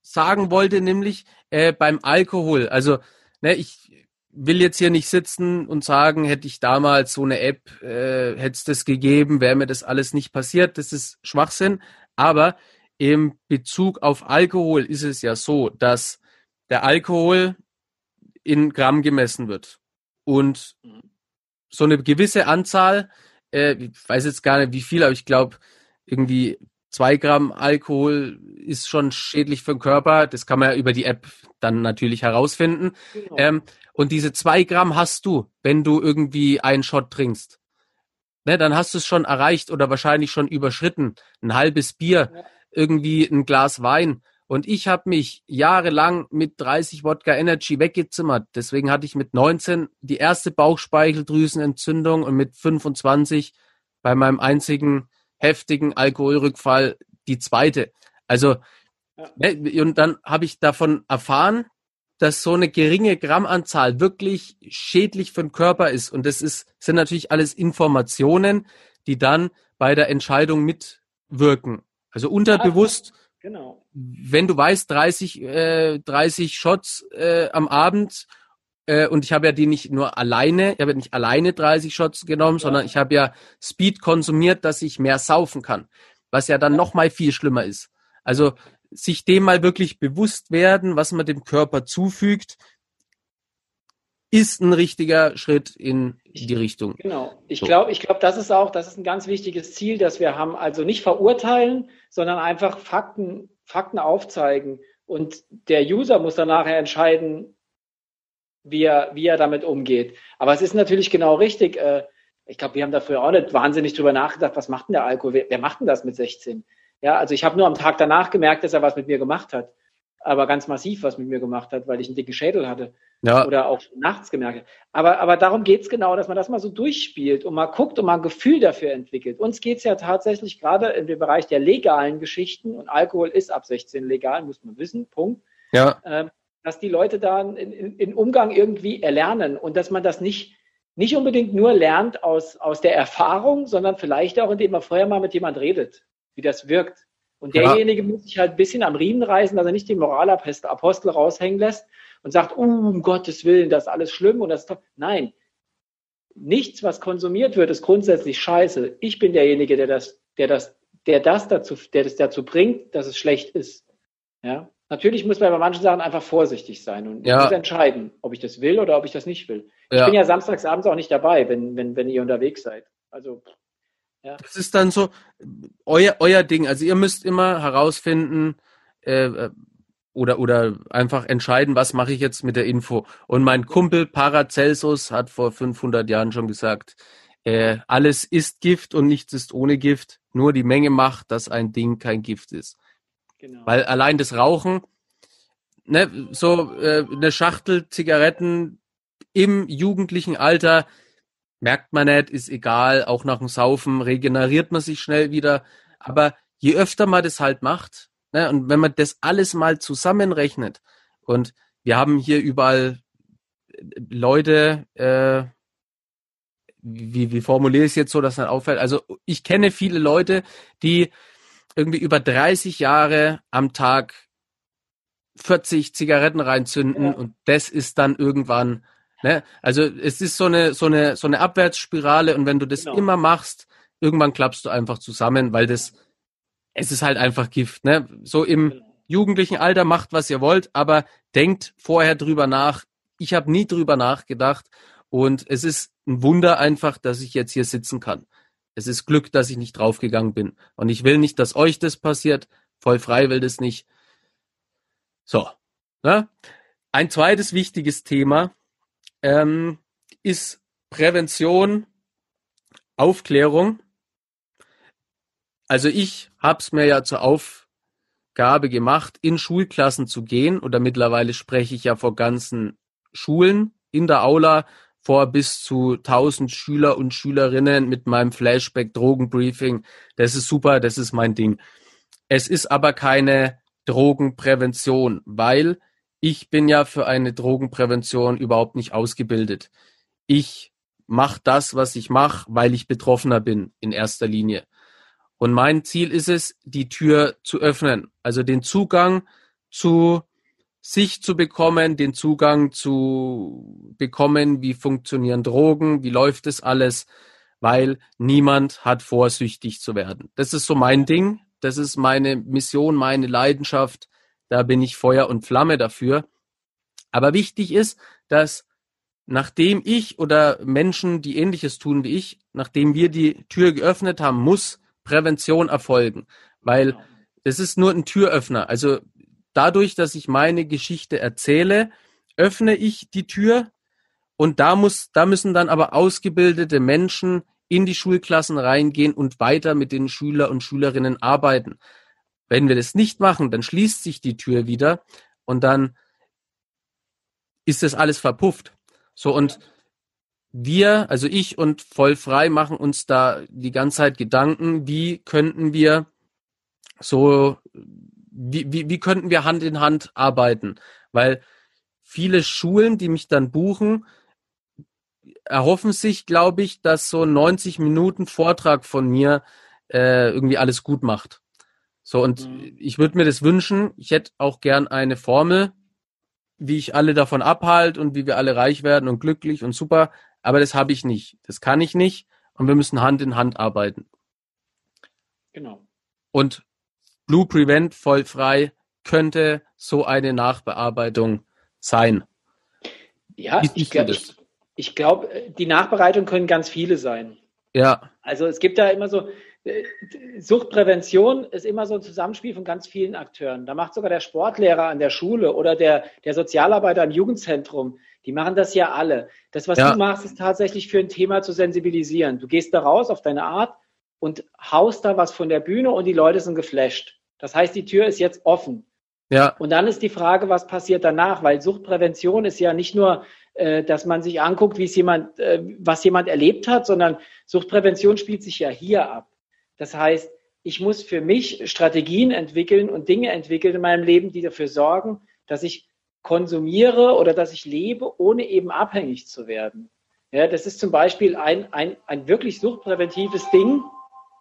sagen wollte, nämlich äh, beim Alkohol. Also, ne, ich will jetzt hier nicht sitzen und sagen, hätte ich damals so eine App, äh, hätte es das gegeben, wäre mir das alles nicht passiert. Das ist Schwachsinn. Aber im Bezug auf Alkohol ist es ja so, dass der Alkohol in Gramm gemessen wird. Und so eine gewisse Anzahl, äh, ich weiß jetzt gar nicht wie viel, aber ich glaube, irgendwie zwei Gramm Alkohol ist schon schädlich für den Körper. Das kann man ja über die App dann natürlich herausfinden. Genau. Ähm, und diese zwei Gramm hast du, wenn du irgendwie einen Shot trinkst. Ne, dann hast du es schon erreicht oder wahrscheinlich schon überschritten. Ein halbes Bier, Ja. irgendwie ein Glas Wein. Und ich habe mich jahrelang mit 30 Wodka Energy weggezimmert. Deswegen hatte ich mit 19 die erste Bauchspeicheldrüsenentzündung und mit 25 bei meinem einzigen heftigen Alkoholrückfall die zweite. Also, Ja. ne, und dann habe ich davon erfahren, dass so eine geringe Grammanzahl wirklich schädlich für den Körper ist. Und das ist, sind natürlich alles Informationen, die dann bei der Entscheidung mitwirken. Also unterbewusst, genau. wenn du weißt, 30, äh, 30 Shots äh, am Abend, äh, und ich habe ja die nicht nur alleine, ich habe ja nicht alleine 30 Shots genommen, sondern ich habe ja Speed konsumiert, dass ich mehr saufen kann. Was ja dann noch mal viel schlimmer ist. Also sich dem mal wirklich bewusst werden, was man dem Körper zufügt, ist ein richtiger Schritt in die Richtung. Genau. Ich So. glaube, ich glaube, das ist auch, das ist ein ganz wichtiges Ziel, das wir haben. Also nicht verurteilen, sondern einfach Fakten, Fakten aufzeigen. Und der User muss dann nachher entscheiden, wie er, wie er damit umgeht. Aber es ist natürlich genau richtig. Äh, ich glaube, wir haben da früher auch nicht wahnsinnig drüber nachgedacht, was macht denn der Alkohol? Wer, wer macht denn das mit 16? Ja, also ich habe nur am Tag danach gemerkt, dass er was mit mir gemacht hat. aber ganz massiv was mit mir gemacht hat, weil ich einen dicken Schädel hatte. Ja. Oder auch nachts gemerkt habe. Aber, aber darum geht's genau, dass man das mal so durchspielt und mal guckt und mal ein Gefühl dafür entwickelt. Uns geht's ja tatsächlich gerade in dem Bereich der legalen Geschichten und Alkohol ist ab 16 legal, muss man wissen, Punkt. Ja. Ähm, dass die Leute da in, in, Umgang irgendwie erlernen und dass man das nicht, nicht unbedingt nur lernt aus, aus der Erfahrung, sondern vielleicht auch, indem man vorher mal mit jemand redet, wie das wirkt. Und Ja. derjenige muss sich halt ein bisschen am Riemen reißen, dass er nicht den Moralapostel raushängen lässt und sagt, uh, um Gottes Willen, das ist alles schlimm und das ist. Nein. Nichts, was konsumiert wird, ist grundsätzlich scheiße. Ich bin derjenige, der das, der das, der das dazu, der das dazu bringt, dass es schlecht ist. Ja. Natürlich muss man bei manchen Sachen einfach vorsichtig sein und Ja. muss entscheiden, ob ich das will oder ob ich das nicht will. Ich Ja. bin ja samstags abends auch nicht dabei, wenn, wenn, wenn ihr unterwegs seid. Also, Das ist dann so euer, euer Ding. Also ihr müsst immer herausfinden äh, äh, oder, oder einfach entscheiden, was mache ich jetzt mit der Info. Und mein Kumpel Paracelsus hat vor 500 Jahren schon gesagt, äh, alles ist Gift und nichts ist ohne Gift. Nur die Menge macht, dass ein Ding kein Gift ist. Genau. Weil allein das Rauchen, ne, so äh, eine Schachtel Zigaretten im jugendlichen Alter merkt man nicht, ist egal, auch nach dem Saufen regeneriert man sich schnell wieder. Aber je öfter man das halt macht, ne, und wenn man das alles mal zusammenrechnet, und wir haben hier überall äh, Leute, äh, wie, wie formuliere ich es jetzt so, dass es nicht auffällt? Also ich kenne viele Leute, die irgendwie über 30 Jahre am Tag 40 Zigaretten reinzünden Ja. und das ist dann irgendwann, ne? Also es ist so eine, so eine, so eine Abwärtsspirale und wenn du das Genau. immer machst, irgendwann klappst du einfach zusammen, weil das, es ist halt einfach Gift, ne? So im Genau. jugendlichen Alter macht, was ihr wollt, aber denkt vorher drüber nach. Ich habe nie drüber nachgedacht und es ist ein Wunder einfach, dass ich jetzt hier sitzen kann. Es ist Glück, dass ich nicht draufgegangen bin. Und ich will nicht, dass euch das passiert. Voll frei will das nicht. So. Ne? Ein zweites wichtiges Thema ähm, ist Prävention, Aufklärung. Also ich hab's mir ja zur Aufgabe gemacht, in Schulklassen zu gehen. Oder mittlerweile spreche ich ja vor ganzen Schulen in der Aula vor bis zu 1000 Schüler und Schülerinnen mit meinem Flashback Drogenbriefing. Das ist super, das ist mein Ding. Es ist aber keine Drogenprävention, weil ich bin ja für eine Drogenprävention überhaupt nicht ausgebildet. Ich mache das, was ich mache, weil ich Betroffener bin in erster Linie. Und mein Ziel ist es, die Tür zu öffnen, also den Zugang zu sich zu bekommen, den Zugang zu bekommen, wie funktionieren Drogen, wie läuft es alles, weil niemand hat vor, süchtig zu werden. Das ist so mein Ding, das ist meine Mission, meine Leidenschaft, da bin ich Feuer und Flamme dafür. Aber wichtig ist, dass nachdem ich oder Menschen, die ähnliches tun wie ich, nachdem wir die Tür geöffnet haben, muss Prävention erfolgen, weil Genau. es ist nur ein Türöffner. Also dadurch, dass ich meine Geschichte erzähle, öffne ich die Tür und da muss, da müssen dann aber ausgebildete Menschen in die Schulklassen reingehen und weiter mit den Schüler und Schülerinnen arbeiten. Wenn wir das nicht machen, dann schließt sich die Tür wieder und dann ist das alles verpufft. So und wir, also ich und voll frei machen uns da die ganze Zeit Gedanken, wie könnten wir so, wie, wie, wie könnten wir Hand in Hand arbeiten? Weil viele Schulen, die mich dann buchen, erhoffen sich, glaube ich, dass so ein 90 Minuten Vortrag von mir äh, irgendwie alles gut macht. So, und Mhm. ich würde mir das wünschen. Ich hätte auch gern eine Formel, wie ich alle davon abhalte und wie wir alle reich werden und glücklich und super. Aber das habe ich nicht. Das kann ich nicht. Und wir müssen Hand in Hand arbeiten. Genau. Und Blue Prevent voll frei könnte so eine Nachbearbeitung sein. Ja, ich glaube, ich, ich glaub, die Nachbereitung können ganz viele sein. Ja, Also es gibt da immer so, äh, Suchtprävention ist immer so ein Zusammenspiel von ganz vielen Akteuren. Da macht sogar der Sportlehrer an der Schule oder der, der Sozialarbeiter im Jugendzentrum, die machen das ja alle. Das, was Ja. du machst, ist tatsächlich für ein Thema zu sensibilisieren. Du gehst da raus auf deine Art und haust da was von der Bühne und die Leute sind geflasht. Das heißt, die Tür ist jetzt offen. Ja. Und dann ist die Frage, was passiert danach? Weil Suchtprävention ist ja nicht nur, äh, dass man sich anguckt, wie es jemand, äh, was jemand erlebt hat, sondern Suchtprävention spielt sich ja hier ab. Das heißt, ich muss für mich Strategien entwickeln und Dinge entwickeln in meinem Leben, die dafür sorgen, dass ich konsumiere oder dass ich lebe, ohne eben abhängig zu werden. Ja, das ist zum Beispiel ein, ein, ein wirklich suchtpräventives Ding.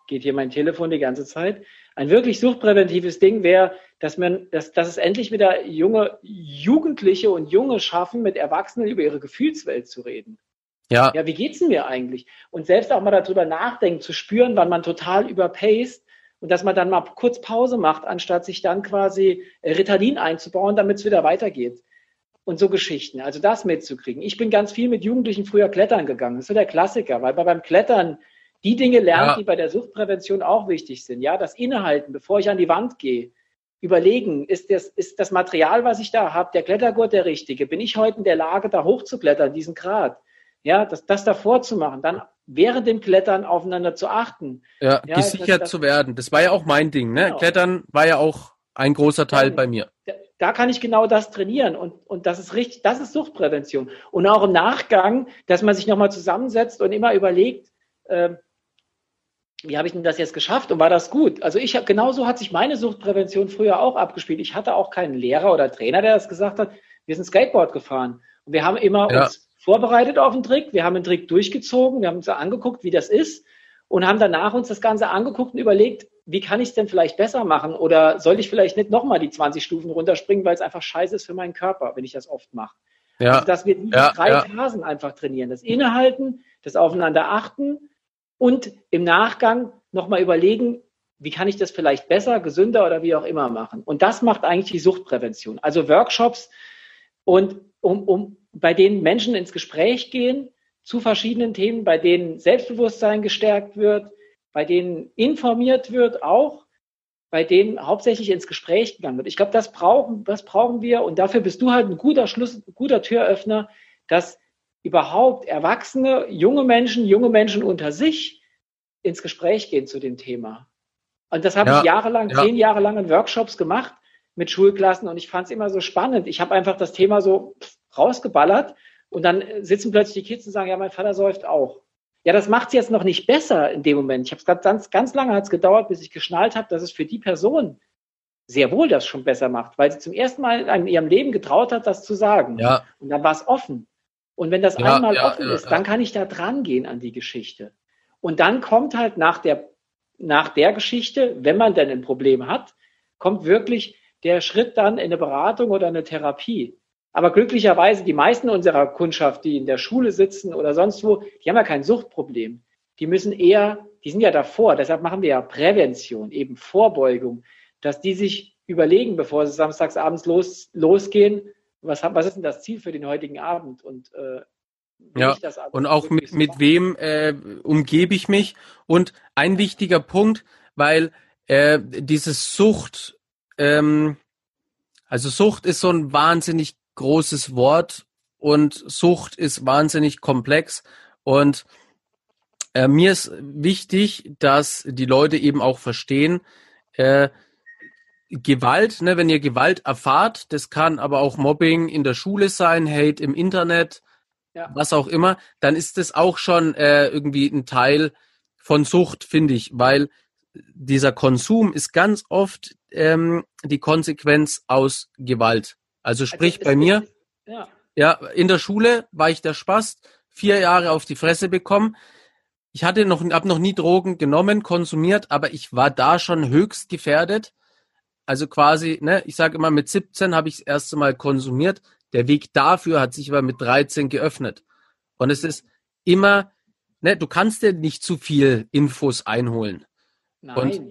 Geht hier mein Telefon die ganze Zeit. Ein wirklich suchtpräventives Ding wäre, dass man, dass, dass es endlich wieder junge Jugendliche und Junge schaffen, mit Erwachsenen über ihre Gefühlswelt zu reden. Ja. Ja, wie geht's denn mir eigentlich? Und selbst auch mal darüber nachdenken, zu spüren, wann man total überpaced und dass man dann mal kurz Pause macht, anstatt sich dann quasi Ritalin einzubauen, damit es wieder weitergeht. Und so Geschichten. Also das mitzukriegen. Ich bin ganz viel mit Jugendlichen früher klettern gegangen. Das ist so der Klassiker, weil beim Klettern die Dinge lernt, ja. die bei der Suchtprävention auch wichtig sind. Ja, das Innehalten, bevor ich an die Wand gehe. Überlegen, ist das, ist das Material, was ich da habe, der Klettergurt der richtige? Bin ich heute in der Lage, da hochzuklettern, diesen Grad? Ja, das, das davor zu machen, dann während dem Klettern aufeinander zu achten. Ja, ja gesichert das, das, zu werden. Das war ja auch mein Ding, ne? Genau. Klettern war ja auch ein großer Teil ja, bei mir. Da, da, kann ich genau das trainieren und, und das ist richtig, das ist Suchtprävention. Und auch im Nachgang, dass man sich nochmal zusammensetzt und immer überlegt, äh, wie habe ich denn das jetzt geschafft und war das gut? Also ich habe genauso hat sich meine Suchtprävention früher auch abgespielt. Ich hatte auch keinen Lehrer oder Trainer, der das gesagt hat. Wir sind Skateboard gefahren und wir haben immer ja. uns vorbereitet auf den Trick, wir haben den Trick durchgezogen, wir haben uns angeguckt, wie das ist und haben danach uns das Ganze angeguckt und überlegt, wie kann ich es denn vielleicht besser machen oder soll ich vielleicht nicht nochmal die 20 Stufen runterspringen, weil es einfach scheiße ist für meinen Körper, wenn ich das oft mache. Ja. Also, dass wir diese ja, drei. Phasen einfach trainieren. Das Innehalten, das Aufeinander achten und im Nachgang nochmal überlegen, wie kann ich das vielleicht besser, gesünder oder wie auch immer machen. Und das macht eigentlich die Suchtprävention. Also Workshops und um, um bei denen Menschen ins Gespräch gehen zu verschiedenen Themen, bei denen Selbstbewusstsein gestärkt wird, bei denen informiert wird auch, bei denen hauptsächlich ins Gespräch gegangen wird. Ich glaube, das brauchen, das brauchen wir und dafür bist du halt ein guter Schluss, ein guter Türöffner, dass überhaupt Erwachsene, junge Menschen, junge Menschen unter sich ins Gespräch gehen zu dem Thema. Und das habe ja, ich jahrelang, ja. zehn Jahre lang in Workshops gemacht mit Schulklassen und ich fand es immer so spannend. Ich habe einfach das Thema so rausgeballert und dann sitzen plötzlich die Kids und sagen, ja, mein Vater säuft auch. Ja, das macht es jetzt noch nicht besser in dem Moment. Ich habe es ganz, ganz lange hat es gedauert, bis ich geschnallt habe, dass es für die Person sehr wohl das schon besser macht, weil sie zum ersten Mal in ihrem Leben getraut hat, das zu sagen. Ja. Und dann war es offen. Und wenn das ja, einmal ja, offen ja, ist, dann kann ich da dran gehen an die Geschichte. Und dann kommt halt nach der, nach der Geschichte, wenn man denn ein Problem hat, kommt wirklich der Schritt dann in eine Beratung oder eine Therapie. Aber glücklicherweise, die meisten unserer Kundschaft, die in der Schule sitzen oder sonst wo, die haben ja kein Suchtproblem. Die müssen eher, die sind ja davor, deshalb machen wir ja Prävention, eben Vorbeugung, dass die sich überlegen, bevor sie samstags abends los, losgehen, was, was ist denn das Ziel für den heutigen Abend? Und äh, ja, und auch mit, mit wem äh, umgebe ich mich? Und ein wichtiger Punkt, weil äh, dieses Sucht, ähm, also Sucht ist so ein wahnsinnig großes Wort und Sucht ist wahnsinnig komplex und äh, mir ist wichtig, dass die Leute eben auch verstehen, äh, Gewalt, ne, wenn ihr Gewalt erfahrt, das kann aber auch Mobbing in der Schule sein, Hate im Internet, ja. was auch immer, dann ist das auch schon äh, irgendwie ein Teil von Sucht, finde ich, weil dieser Konsum ist ganz oft ähm, die Konsequenz aus Gewalt. Also, also sprich also bei mir, ja. ja, in der Schule war ich der Spast, vier Jahre auf die Fresse bekommen. Ich hatte noch, hab noch nie Drogen genommen, konsumiert, aber ich war da schon höchst gefährdet. Also quasi, ne, ich sage immer, mit 17 habe ich das erste Mal konsumiert. Der Weg dafür hat sich aber mit 13 geöffnet. Und es ist immer, ne, du kannst dir nicht zu viel Infos einholen. Nein. Und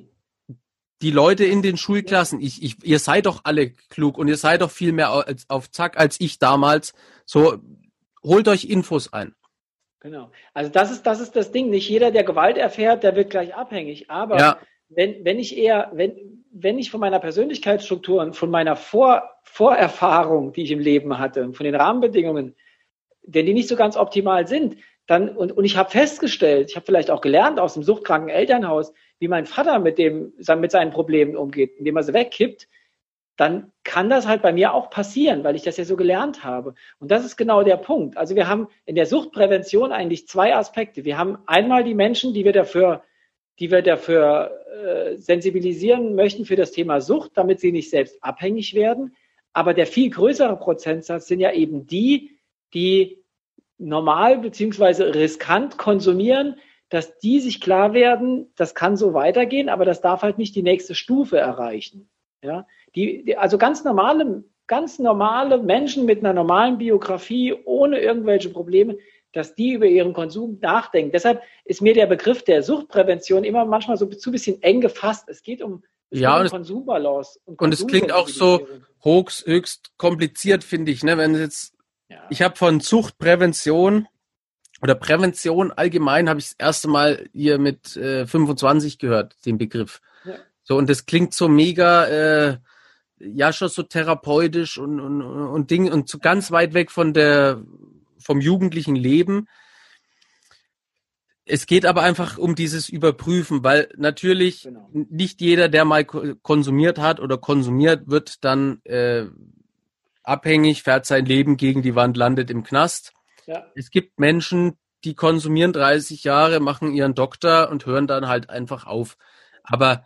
die Leute in den Schulklassen, ich, ich, ihr seid doch alle klug und ihr seid doch viel mehr auf, auf Zack als ich damals. So, holt euch Infos ein. Genau. Also das ist, das ist das Ding. Nicht jeder, der Gewalt erfährt, der wird gleich abhängig. Aber ja. Wenn, wenn ich eher, wenn, wenn ich von meiner Persönlichkeitsstruktur und von meiner Vor, Vorerfahrung, die ich im Leben hatte, von den Rahmenbedingungen, denn die nicht so ganz optimal sind, dann, und, und ich habe festgestellt, ich habe vielleicht auch gelernt aus dem suchtkranken Elternhaus, wie mein Vater mit dem, mit seinen Problemen umgeht, indem er sie wegkippt, dann kann das halt bei mir auch passieren, weil ich das ja so gelernt habe. Und das ist genau der Punkt. Also wir haben in der Suchtprävention eigentlich zwei Aspekte. Wir haben einmal die Menschen, die wir dafür, die wir dafür äh, sensibilisieren möchten für das Thema Sucht, damit sie nicht selbst abhängig werden. Aber der viel größere Prozentsatz sind ja eben die, die normal beziehungsweise riskant konsumieren, dass die sich klar werden, das kann so weitergehen, aber das darf halt nicht die nächste Stufe erreichen. Ja, die, die, also ganz normale, ganz normale Menschen mit einer normalen Biografie, ohne irgendwelche Probleme, dass die über ihren Konsum nachdenken. Deshalb ist mir der Begriff der Suchtprävention immer manchmal so zu bisschen eng gefasst. Es geht um, es ja, geht um Konsumbalance. Und, und es klingt auch so höchst, höchst kompliziert, finde ich. Ne? Wenn jetzt, ja. ich habe von Suchtprävention oder Prävention allgemein habe ich das erste Mal hier mit äh, 25 gehört, den Begriff. Ja. So, und das klingt so mega, äh, ja, schon so therapeutisch und, und, und Ding und so ganz weit weg von der, vom jugendlichen Leben. Es geht aber einfach um dieses Überprüfen, weil natürlich genau. nicht jeder, der mal konsumiert hat oder konsumiert, wird dann äh, abhängig, fährt sein Leben gegen die Wand, landet im Knast. Ja. Es gibt Menschen, die konsumieren 30 Jahre, machen ihren Doktor und hören dann halt einfach auf. Aber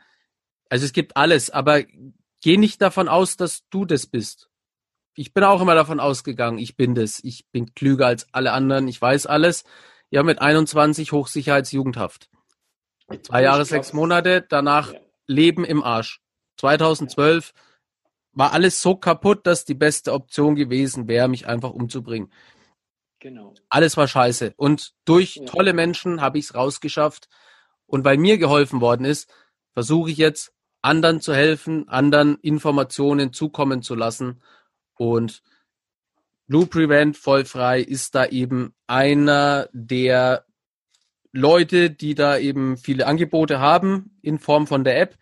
also es gibt alles, aber geh nicht davon aus, dass du das bist. Ich bin auch immer davon ausgegangen, ich bin das. Ich bin klüger als alle anderen, ich weiß alles. Ja, mit 21 Hochsicherheitsjugendhaft. Zwei Jahre, sechs Monate, danach ja. Leben im Arsch. 2012 war alles so kaputt, dass die beste Option gewesen wäre, mich einfach umzubringen. Genau. Alles war scheiße. Und durch ja. tolle Menschen habe ich es rausgeschafft. Und weil mir geholfen worden ist, versuche ich jetzt anderen zu helfen, anderen Informationen zukommen zu lassen. Und Blue Prevent vollfrei ist da eben einer der Leute, die da eben viele Angebote haben in Form von der App.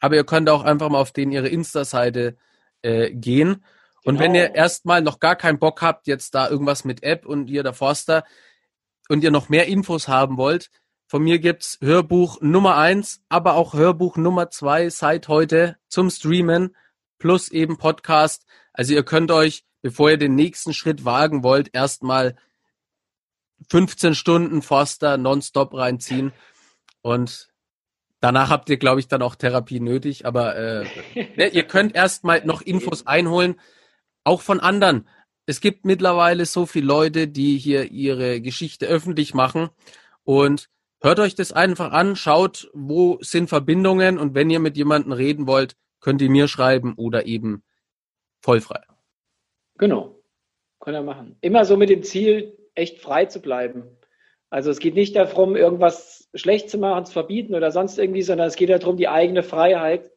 Aber ihr könnt auch einfach mal auf den ihre Insta-Seite äh, gehen. Und genau. wenn ihr erstmal noch gar keinen Bock habt, jetzt da irgendwas mit App und ihr der Forster und ihr noch mehr Infos haben wollt, von mir gibt's Hörbuch Nummer eins, aber auch Hörbuch Nummer zwei seit heute zum Streamen plus eben Podcast. Also ihr könnt euch, bevor ihr den nächsten Schritt wagen wollt, erstmal 15 Stunden Forster nonstop reinziehen. Und danach habt ihr, glaube ich, dann auch Therapie nötig. Aber äh, ne, ihr könnt erstmal noch Infos einholen, auch von anderen. Es gibt mittlerweile so viele Leute, die hier ihre Geschichte öffentlich machen. Und Hört euch das einfach an, schaut, wo sind Verbindungen. Und wenn ihr mit jemandem reden wollt, könnt ihr mir schreiben oder eben vollfrei. Genau, kann er machen. Immer so mit dem Ziel, echt frei zu bleiben. Also es geht nicht darum, irgendwas schlecht zu machen, zu verbieten oder sonst irgendwie, sondern es geht darum, die eigene Freiheit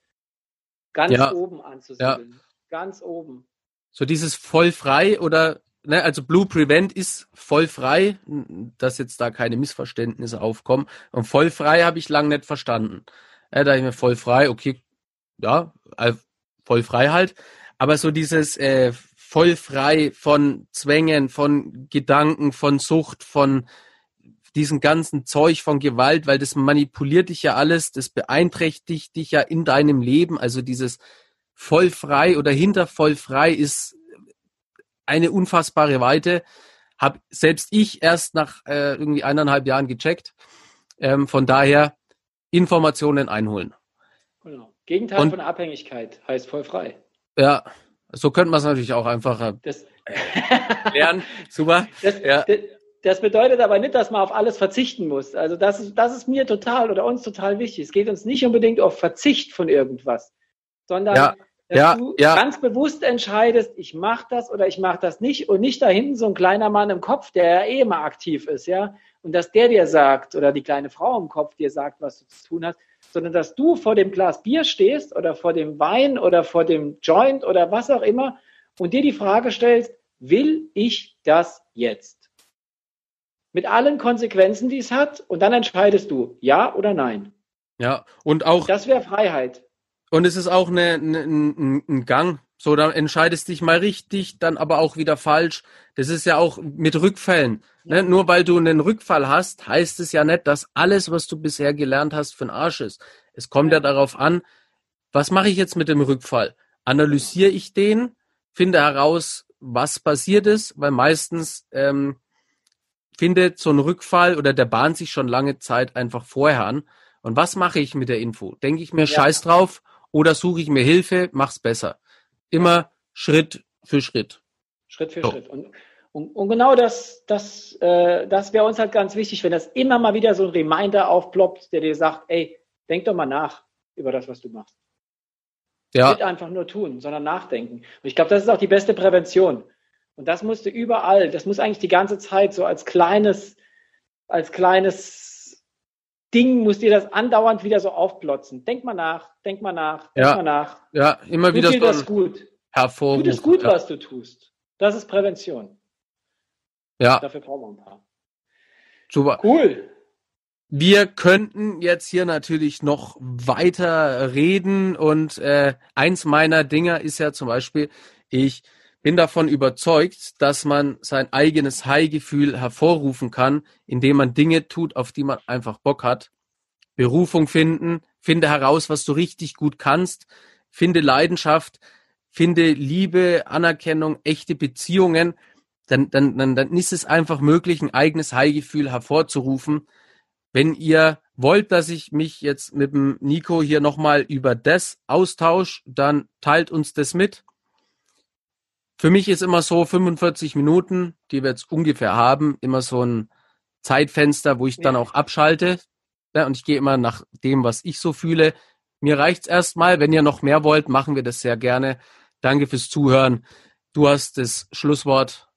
ganz ja. oben anzusiedeln. Ja. Ganz oben. So dieses voll frei oder ne, also Blue Prevent ist voll frei, dass jetzt da keine Missverständnisse aufkommen. Und voll frei habe ich lang nicht verstanden. Ja, da ich mir voll frei, okay, ja, voll frei halt. Aber so dieses äh, voll frei von Zwängen, von Gedanken, von Sucht, von diesem ganzen Zeug von Gewalt, weil das manipuliert dich ja alles, das beeinträchtigt dich ja in deinem Leben. Also dieses voll frei oder hinter voll frei ist eine unfassbare Weite. Hab selbst ich erst nach äh, irgendwie eineinhalb Jahren gecheckt. Ähm, von daher Informationen einholen. Genau. Gegenteil Und, von Abhängigkeit heißt voll frei. Ja, so könnte man es natürlich auch einfacher das, lernen. Super. Das, ja. das, bedeutet aber nicht, dass man auf alles verzichten muss. Also das ist, das ist mir total oder uns total wichtig. Es geht uns nicht unbedingt auf Verzicht von irgendwas, sondern ja dass ja, du ganz bewusst entscheidest, ich mache das oder ich mache das nicht und nicht da hinten so ein kleiner Mann im Kopf, der ja eh immer aktiv ist, ja, und dass der dir sagt oder die kleine Frau im Kopf dir sagt, was du zu tun hast, sondern dass du vor dem Glas Bier stehst oder vor dem Wein oder vor dem Joint oder was auch immer und dir die Frage stellst, will ich das jetzt? Mit allen Konsequenzen, die es hat und dann entscheidest du, ja oder nein. Ja, und auch. Das wäre Freiheit. Und es ist auch eine, eine, ein, ein Gang. So, dann entscheidest dich mal richtig, dann aber auch wieder falsch. Das ist ja auch mit Rückfällen. Ne? Nur weil du einen Rückfall hast, heißt es ja nicht, dass alles, was du bisher gelernt hast, für den Arsch ist. Es kommt ja, ja darauf an, was mache ich jetzt mit dem Rückfall? analysiere ich den, finde heraus, was passiert ist, weil meistens ähm, findet so ein Rückfall oder der bahnt sich schon lange Zeit einfach vorher an. Und was mache ich mit der Info? Denke ich mir Scheiß drauf oder suche ich mir Hilfe, mach's besser. Immer Schritt für Schritt. Schritt für So. Schritt. Und, und, und genau das, das, äh, das wäre uns halt ganz wichtig, wenn das immer mal wieder so ein Reminder aufploppt, der dir sagt, ey, denk doch mal nach über das, was du machst. Ja, Nicht einfach nur tun, sondern nachdenken. Und ich glaube, das ist auch die beste Prävention. Und das musste überall, das muss eigentlich die ganze Zeit so als kleines, als kleines Ding muss dir das andauernd wieder so aufplotzen. Denk mal nach, denk mal nach, denk Ja. mal nach. ja, immer Tut wieder dir so das gut? Hervorruf. Tut es gut, ja. was du tust. Das ist Prävention. ja, Dafür brauchen wir ein paar. super. Cool. Wir könnten jetzt hier natürlich noch weiter reden und äh, eins meiner Dinger ist ja zum Beispiel, ich bin davon überzeugt, dass man sein eigenes High-Gefühl hervorrufen kann, indem man Dinge tut, auf die man einfach Bock hat. Berufung finden, finde heraus, was du richtig gut kannst, finde Leidenschaft, finde Liebe, Anerkennung, echte Beziehungen, dann, dann, dann, dann ist es einfach möglich, ein eigenes High-Gefühl hervorzurufen. Wenn ihr wollt, dass ich mich jetzt mit dem Nico hier nochmal über das austausche, dann teilt uns das mit. Für mich ist immer so 45 Minuten, die wir jetzt ungefähr haben, immer so ein Zeitfenster, wo ich dann auch abschalte. Ja, und ich gehe immer nach dem, was ich so fühle. Mir reicht's erstmal. Wenn ihr noch mehr wollt, machen wir das sehr gerne. Danke fürs Zuhören. Du hast das Schlusswort.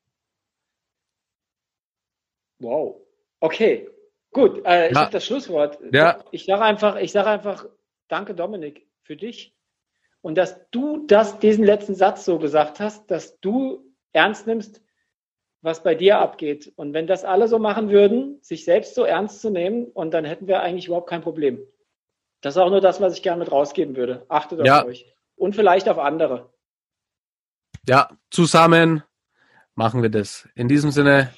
Wow. Okay. Gut. Äh, ich Ja. habe das Schlusswort. Ja. Ich sage einfach, ich sage einfach, danke Dominik für dich und dass du das, diesen letzten Satz so gesagt hast, dass du ernst nimmst, was bei dir abgeht. Und wenn das alle so machen würden, sich selbst so ernst zu nehmen, und dann hätten wir eigentlich überhaupt kein Problem. Das ist auch nur das, was ich gerne mit rausgeben würde. Achtet auf Ja. euch. Und vielleicht auf andere. Ja, zusammen machen wir das. In diesem Sinne,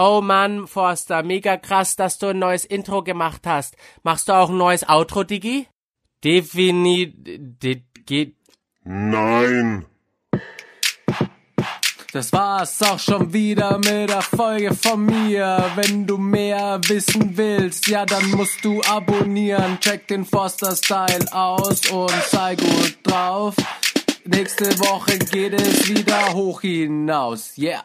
Oh Mann, Forster, mega krass, dass du ein neues Intro gemacht hast. Machst du auch ein neues Outro, Digi? Defini... de- geht... Nein. das war's auch schon wieder mit der Folge von mir. Wenn du mehr wissen willst, ja, dann musst du abonnieren. Check den Forster Style aus und sei gut drauf. Nächste Woche geht es wieder hoch hinaus. Yeah.